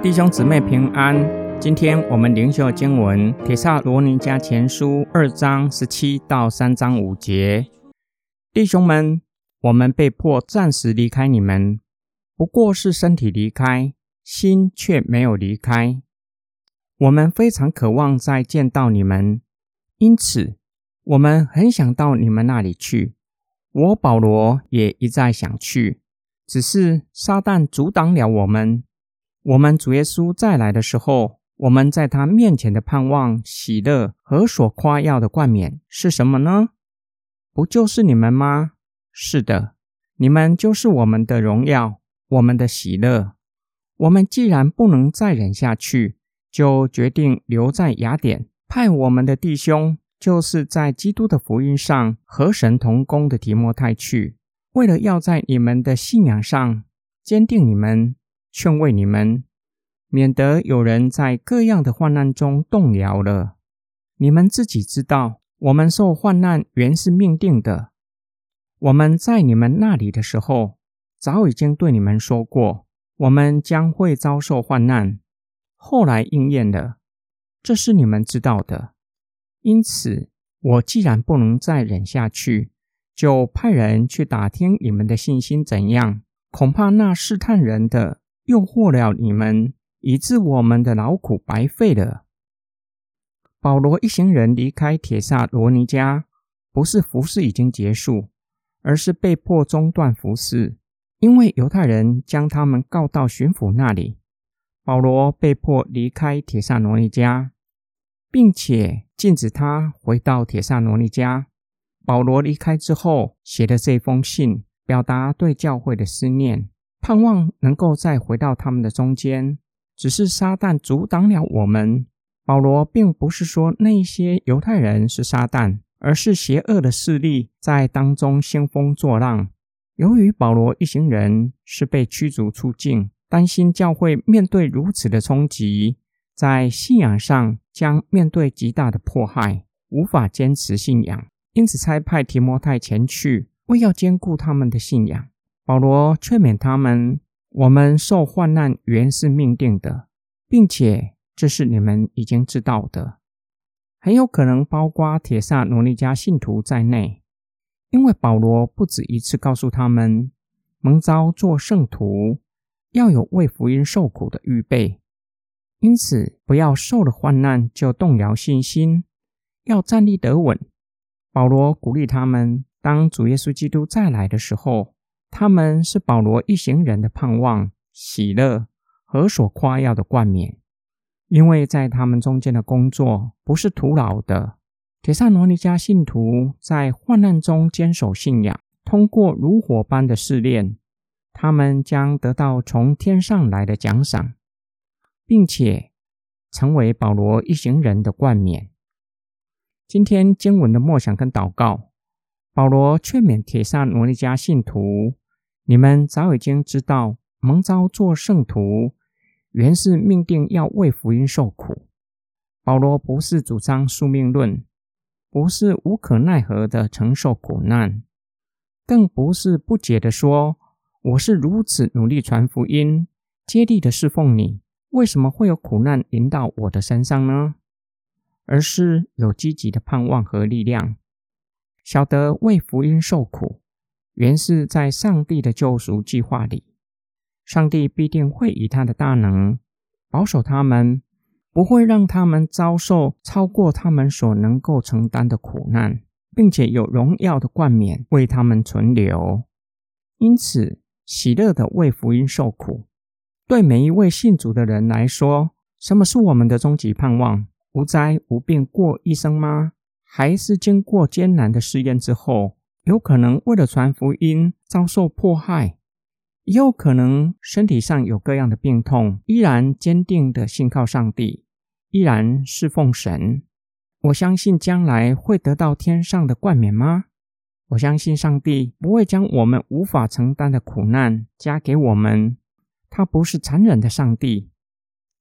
弟兄姊妹平安，今天我们灵修经文《铁萨罗尼迦前书》二章十七到三章五节。弟兄们，我们被迫暂时离开你们，不过是身体离开，心却没有离开。我们非常渴望再见到你们，因此我们很想到你们那里去。我保罗也一再想去，只是撒旦阻挡了我们。我们主耶稣再来的时候，我们在他面前的盼望、喜乐和所夸耀的冠冕是什么呢？不就是你们吗？是的，你们就是我们的荣耀，我们的喜乐。我们既然不能再忍下去，就决定留在雅典，派我们的弟兄，就是在基督的福音上和神同工的提摩太去，为了要在你们的信仰上坚定你们。劝慰你们，免得有人在各样的患难中动摇了。你们自己知道，我们受患难原是命定的。我们在你们那里的时候，早已经对你们说过，我们将会遭受患难。后来应验了，这是你们知道的。因此，我既然不能再忍下去，就派人去打听你们的信心怎样。恐怕那试探人的。诱惑了你们，以致我们的劳苦白费了。保罗一行人离开铁萨罗尼加，不是服侍已经结束，而是被迫中断服侍，因为犹太人将他们告到巡抚那里。保罗被迫离开铁萨罗尼加，并且禁止他回到铁萨罗尼迦。保罗离开之后，写的这封信，表达对教会的思念。盼望能够再回到他们的中间，只是撒旦阻挡了我们。保罗并不是说那些犹太人是撒旦，而是邪恶的势力在当中兴风作浪。由于保罗一行人是被驱逐出境，担心教会面对如此的冲击，在信仰上将面对极大的迫害，无法坚持信仰，因此差派提摩太前去，为要兼顾他们的信仰。保罗劝勉他们：“我们受患难原是命定的，并且这是你们已经知道的，很有可能包括铁萨罗尼迦信徒在内，因为保罗不止一次告诉他们，蒙召做圣徒要有为福音受苦的预备，因此不要受了患难就动摇信心，要站立得稳。”保罗鼓励他们，当主耶稣基督再来的时候。他们是保罗一行人的盼望、喜乐和所夸耀的冠冕，因为在他们中间的工作不是徒劳的。铁萨罗尼迦信徒在患难中坚守信仰，通过如火般的试炼，他们将得到从天上来的奖赏，并且成为保罗一行人的冠冕。今天经文的默想跟祷告。保罗劝勉铁萨罗尼迦信徒：“你们早已经知道，蒙召做圣徒，原是命定要为福音受苦。”保罗不是主张宿命论，不是无可奈何的承受苦难，更不是不解的说：“我是如此努力传福音，接力的侍奉你，为什么会有苦难临到我的身上呢？”而是有积极的盼望和力量。晓得为福音受苦，原是在上帝的救赎计划里。上帝必定会以他的大能保守他们，不会让他们遭受超过他们所能够承担的苦难，并且有荣耀的冠冕为他们存留。因此，喜乐的为福音受苦，对每一位信主的人来说，什么是我们的终极盼望？无灾无病过一生吗？还是经过艰难的试验之后，有可能为了传福音遭受迫害，也有可能身体上有各样的病痛，依然坚定的信靠上帝，依然侍奉神。我相信将来会得到天上的冠冕吗？我相信上帝不会将我们无法承担的苦难加给我们，他不是残忍的上帝，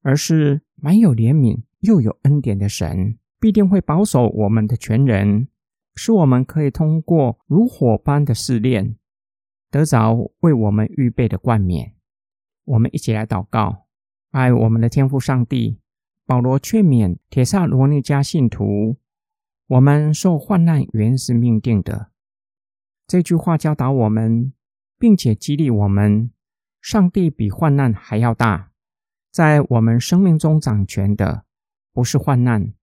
而是满有怜悯又有恩典的神。必定会保守我们的全人，使我们可以通过如火般的试炼，得着为我们预备的冠冕。我们一起来祷告，爱我们的天父上帝。保罗劝勉铁萨罗尼迦信徒：“我们受患难原是命定的。”这句话教导我们，并且激励我们：上帝比患难还要大，在我们生命中掌权的不是患难，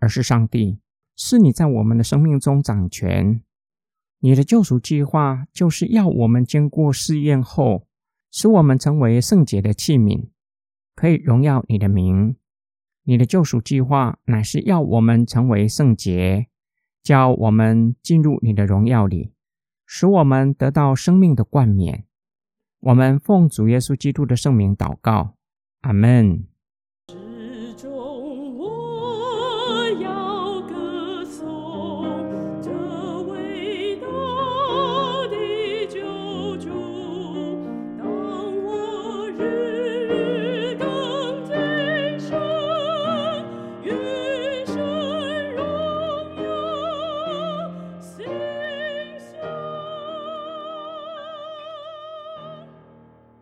而是上帝。是你在我们的生命中掌权。你的救赎计划就是要我们经过试验后，使我们成为圣洁的器皿，可以荣耀你的名。你的救赎计划乃是要我们成为圣洁，叫我们进入你的荣耀里，使我们得到生命的冠冕。我们奉主耶稣基督的圣名祷告，阿门。